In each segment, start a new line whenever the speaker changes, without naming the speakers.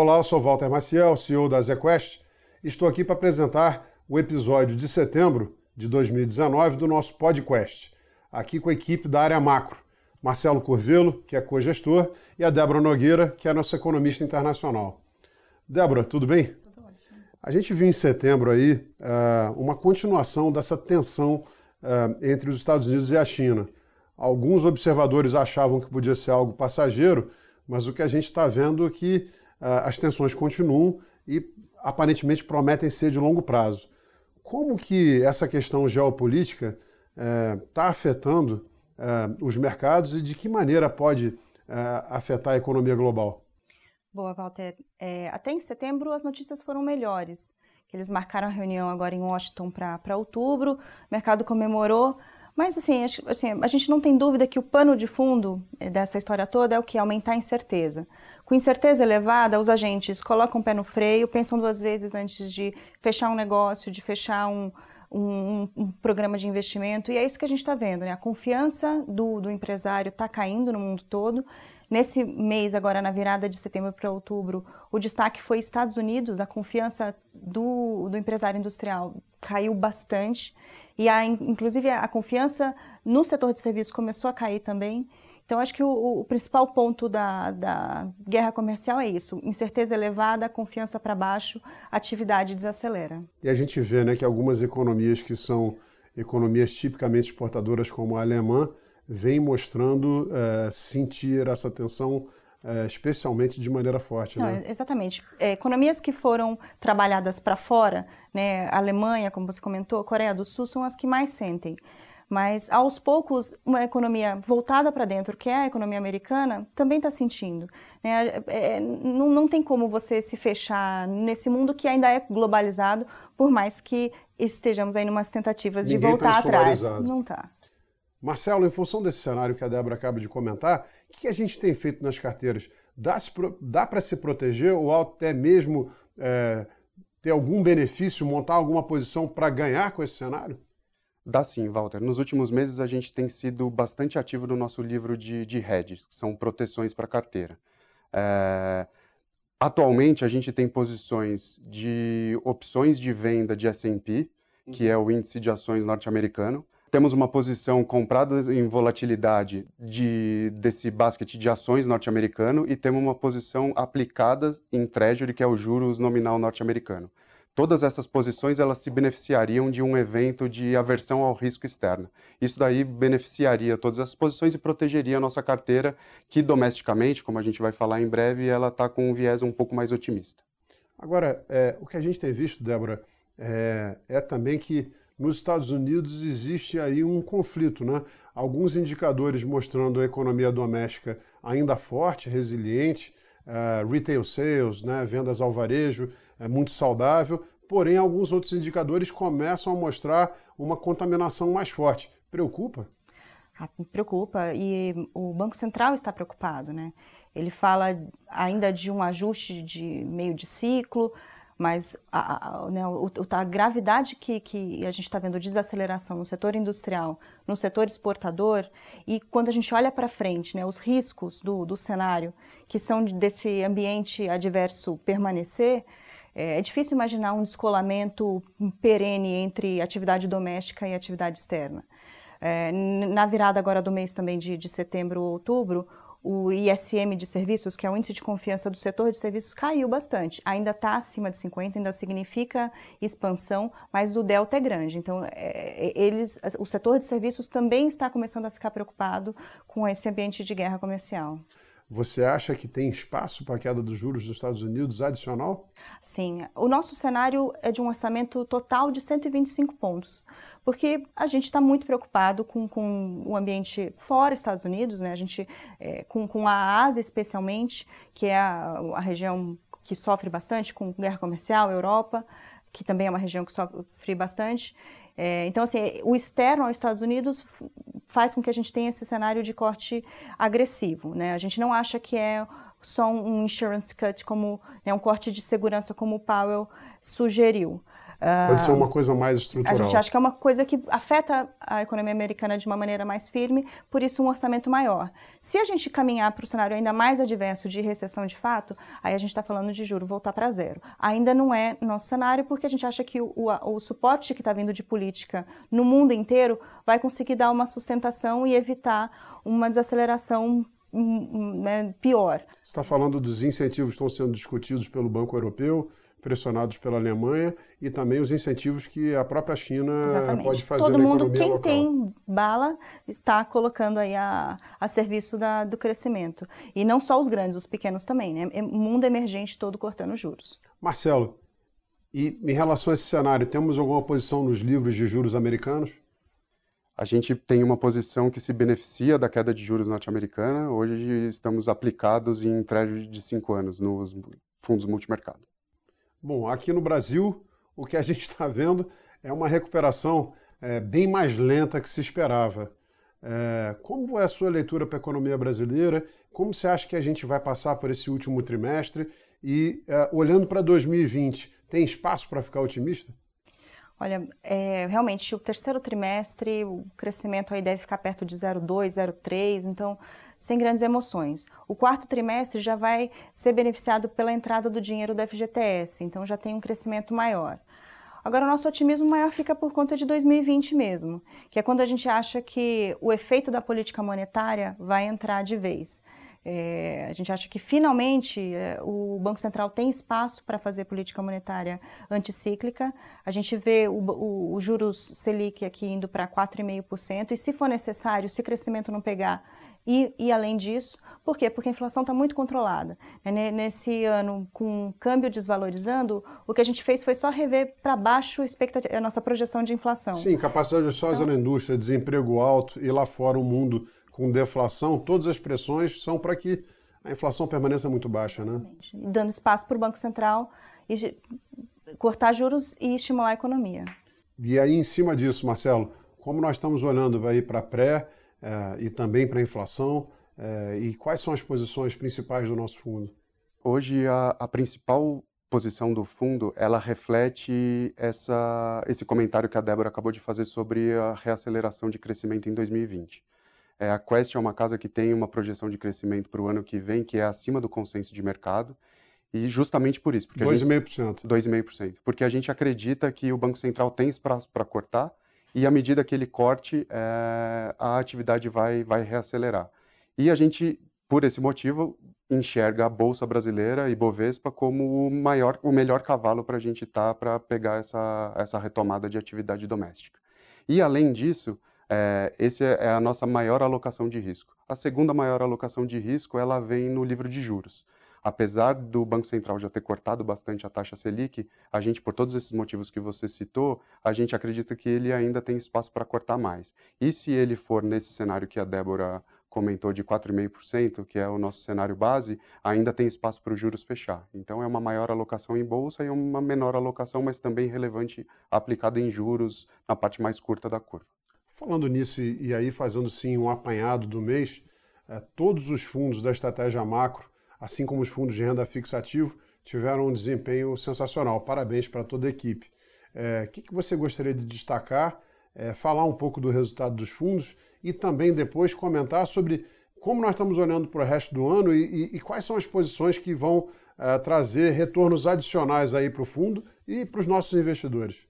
Olá, eu sou Walter Maciel, CEO da ZQuest. Estou aqui para apresentar o episódio de setembro de 2019 do nosso podcast, aqui com a equipe da área macro. Marcelo Curvelo, que é co-gestor, e a Débora Nogueira, que é a nossa economista internacional. Débora, tudo bem? Tudo ótimo. A gente viu em setembro aí uh, uma continuação dessa tensão uh, entre os Estados Unidos e a China. Alguns observadores achavam que podia ser algo passageiro, mas o que a gente está vendo é que as tensões continuam e aparentemente prometem ser de longo prazo. Como que essa questão geopolítica está uh, afetando uh, os mercados e de que maneira pode afetar a economia global?
Boa, Walter. É, até em setembro as notícias foram melhores. Eles marcaram a reunião agora em Washington para outubro, o mercado comemorou, mas, assim, assim, a gente não tem dúvida que o pano de fundo eh, dessa história toda é o que? Aumentar a incerteza. Com incerteza elevada, os agentes colocam o pé no freio, pensam duas vezes antes de fechar um negócio, de fechar um, um, um programa de investimento. E é isso que a gente está vendo, né? A confiança do, do empresário está caindo no mundo todo. Nesse mês, agora na virada de setembro para outubro, o destaque foi Estados Unidos, a confiança do, do empresário industrial caiu bastante. E, a, inclusive, a confiança no setor de serviços começou a cair também. Então, acho que o, o principal ponto da, da, guerra comercial é isso: incerteza elevada, confiança para baixo, atividade desacelera.
E a gente vê né, que algumas economias que são economias tipicamente exportadoras, como a alemã, vêm mostrando é, sentir essa tensão é, especialmente de maneira forte.
Não,
né?
Exatamente. É, economias que foram trabalhadas para fora, né, Alemanha, como você comentou, Coreia do Sul, são as que mais sentem. Mas, aos poucos, uma economia voltada para dentro, que é a economia americana, também está sentindo. Né? É, é, não, não tem como você se fechar nesse mundo que ainda é globalizado, por mais que estejamos aí numas tentativas
Ninguém
de voltar
tá
atrás. Não está.
Marcelo, em função desse cenário que a Débora acaba de comentar, o que a gente tem feito nas carteiras? Dá, dá para se proteger ou até mesmo é, ter algum benefício, montar alguma posição para ganhar com esse cenário?
Dá sim, Walter. Nos últimos meses a gente tem sido bastante ativo no nosso livro de, de hedges, que são proteções para carteira. É, atualmente a gente tem posições de opções de venda de S&P, que é o índice de ações norte-americano, temos uma posição comprada em volatilidade de, desse basket de ações norte-americano e temos uma posição aplicada em Treasury, que é o juros nominal norte-americano. Todas essas posições elas se beneficiariam de um evento de aversão ao risco externo. Isso daí beneficiaria todas as posições e protegeria a nossa carteira, que domesticamente, como a gente vai falar em breve, ela está com um viés um pouco mais otimista.
Agora, é, o que a gente tem visto, Débora, é, é também que nos Estados Unidos existe aí um conflito, né? Alguns indicadores mostrando a economia doméstica ainda forte, resiliente, uh, retail sales, né? vendas ao varejo, é muito saudável, porém alguns outros indicadores começam a mostrar uma contaminação mais forte. Preocupa?
Ah, preocupa e o Banco Central está preocupado, né? Ele fala ainda de um ajuste de meio de ciclo, mas a, a, né, a gravidade que, que a gente está vendo de desaceleração no setor industrial, no setor exportador, e quando a gente olha para frente, né, os riscos do, do cenário, que são desse ambiente adverso permanecer, é, é difícil imaginar um descolamento perene entre atividade doméstica e atividade externa. É, na virada agora do mês também de, de setembro ou outubro, o ISM de serviços, que é o índice de confiança do setor de serviços, caiu bastante. Ainda está acima de 50, ainda significa expansão, mas o delta é grande. Então, é, é, eles, o setor de serviços também está começando a ficar preocupado com esse ambiente de guerra comercial.
Você acha que tem espaço para a queda dos juros dos Estados Unidos adicional?
Sim. O nosso cenário é de um orçamento total de 125 pontos, porque a gente está muito preocupado com, com o ambiente fora Estados Unidos, né? a gente, é, com, com a Ásia especialmente, que é a, a região que sofre bastante com guerra comercial, Europa, que também é uma região que sofre bastante. É, então, assim, o externo aos Estados Unidos faz com que a gente tenha esse cenário de corte agressivo. Né? A gente não acha que é só um insurance cut, como né, um corte de segurança, como o Powell sugeriu.
Pode ser uma coisa mais estrutural.
A gente acha que é uma coisa que afeta a economia americana de uma maneira mais firme, por isso um orçamento maior. Se a gente caminhar para o cenário ainda mais adverso de recessão de fato, aí a gente está falando de juro voltar para zero. Ainda não é nosso cenário, porque a gente acha que o, o, o suporte que está vindo de política no mundo inteiro vai conseguir dar uma sustentação e evitar uma desaceleração hum, hum, né, pior. Você
está falando dos incentivos que estão sendo discutidos pelo Banco Europeu, pressionados pela Alemanha e também os incentivos que a própria China
Exatamente.
pode fazer
Todo
na
mundo,
economia
quem
local.
tem bala, está colocando aí a, a serviço da, do crescimento. E não só os grandes, os pequenos também, né? O mundo emergente todo cortando juros.
Marcelo, e em relação a esse cenário, temos alguma posição nos livros de juros americanos?
A gente tem uma posição que se beneficia da queda de juros norte-americana. Hoje estamos aplicados em treasury de cinco anos nos fundos multimercado.
Bom, aqui no Brasil, o que a gente está vendo é uma recuperação é, bem mais lenta que se esperava. É, como é a sua leitura para a economia brasileira? Como você acha que a gente vai passar por esse último trimestre? E é, olhando para 2020, tem espaço para ficar otimista?
Olha, é, realmente o terceiro trimestre o crescimento aí deve ficar perto de 0,2, 0,3, então sem grandes emoções. O quarto trimestre já vai ser beneficiado pela entrada do dinheiro do FGTS, então já tem um crescimento maior. Agora, o nosso otimismo maior fica por conta de 2020 mesmo, que é quando a gente acha que o efeito da política monetária vai entrar de vez. É, a gente acha que finalmente é, o Banco Central tem espaço para fazer política monetária anticíclica. A gente vê o, o, o juros Selic aqui indo para 4,5%, e se for necessário, se o crescimento não pegar, e, e, além disso, por quê? Porque a inflação está muito controlada. Nesse ano, com o câmbio desvalorizando, o que a gente fez foi só rever para baixo a nossa projeção de inflação.
Sim, capacidade de então, na indústria, desemprego alto e lá fora um mundo com deflação, todas as pressões são para que a inflação permaneça muito baixa, né?
Dando espaço para o Banco Central e cortar juros e estimular a economia.
E aí, em cima disso, Marcelo, como nós estamos olhando aí para pré é, e também para a inflação, é, e quais são as posições principais do nosso fundo?
Hoje, a, a principal posição do fundo, ela reflete essa, esse comentário que a Débora acabou de fazer sobre a reaceleração de crescimento em 2020. É, a Quest é uma casa que tem uma projeção de crescimento para o ano que vem que é acima do consenso de mercado, e justamente por isso.
2,5%.
2,5%. Porque a gente acredita que o Banco Central tem espaço para cortar, e à medida que ele corte, é, a atividade vai, vai reacelerar. E a gente, por esse motivo, enxerga a Bolsa Brasileira e Bovespa como o, maior, o melhor cavalo para a gente estar tá, para pegar essa, essa retomada de atividade doméstica. E, além disso, é, esse é a nossa maior alocação de risco. A segunda maior alocação de risco ela vem no livro de juros apesar do Banco Central já ter cortado bastante a taxa Selic, a gente, por todos esses motivos que você citou, a gente acredita que ele ainda tem espaço para cortar mais. E se ele for nesse cenário que a Débora comentou de 4,5%, que é o nosso cenário base, ainda tem espaço para os juros fechar. Então é uma maior alocação em bolsa e uma menor alocação, mas também relevante aplicada em juros na parte mais curta da curva.
Falando nisso e, aí fazendo sim um apanhado do mês, é, todos os fundos da estratégia macro assim como os fundos de renda fixa ativo, tiveram um desempenho sensacional. Parabéns para toda a equipe. O é, que, que, você gostaria de destacar, é, falar um pouco do resultado dos fundos e também depois comentar sobre como nós estamos olhando para o resto do ano e, e, e quais são as posições que vão é, trazer retornos adicionais aí para o fundo e para os nossos investidores.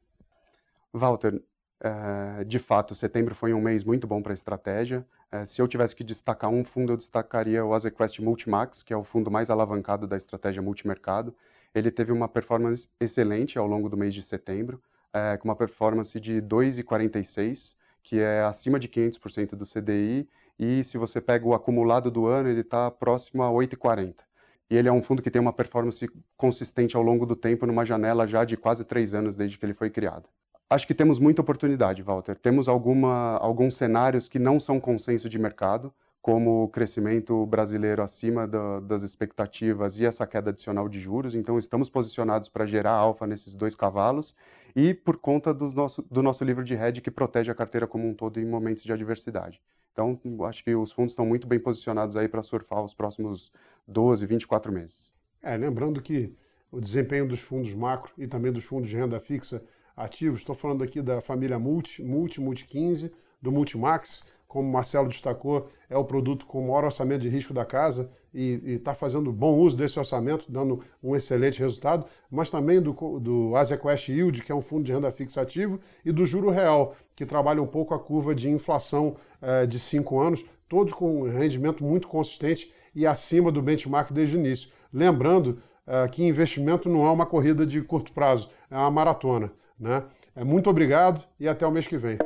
Walter, é, de fato, setembro foi um mês muito bom para a estratégia. É, se eu tivesse que destacar um fundo, eu destacaria o Azequest Multimax, que é o fundo mais alavancado da estratégia multimercado. Ele teve uma performance excelente ao longo do mês de setembro, é, com uma performance de 2,46, que é acima de 500% do CDI, e se você pega o acumulado do ano, ele está próximo a 8,40. E ele é um fundo que tem uma performance consistente ao longo do tempo, numa janela já de quase três anos desde que ele foi criado. Acho que temos muita oportunidade, Walter. Temos alguma, alguns cenários que não são consenso de mercado, como o crescimento brasileiro acima da, das expectativas e essa queda adicional de juros. Então, estamos posicionados para gerar alfa nesses dois cavalos e por conta do nosso, do nosso livro de hedge que protege a carteira como um todo em momentos de adversidade. Então, acho que os fundos estão muito bem posicionados aí para surfar os próximos 12, 24 meses.
É, lembrando que o desempenho dos fundos macro e também dos fundos de renda fixa ativos. Estou falando aqui da família Multi, Multi, Multi 15, do Multimax, como o Marcelo destacou, é o produto com o maior orçamento de risco da casa e está fazendo bom uso desse orçamento, dando um excelente resultado, mas também do, do AsiaQuest Yield, que é um fundo de renda fixa ativo, e do Juro Real, que trabalha um pouco a curva de inflação eh, de cinco anos, todos com um rendimento muito consistente e acima do benchmark desde o início. Lembrando eh, que investimento não é uma corrida de curto prazo, é uma maratona. Né? É, muito obrigado e até o mês que vem.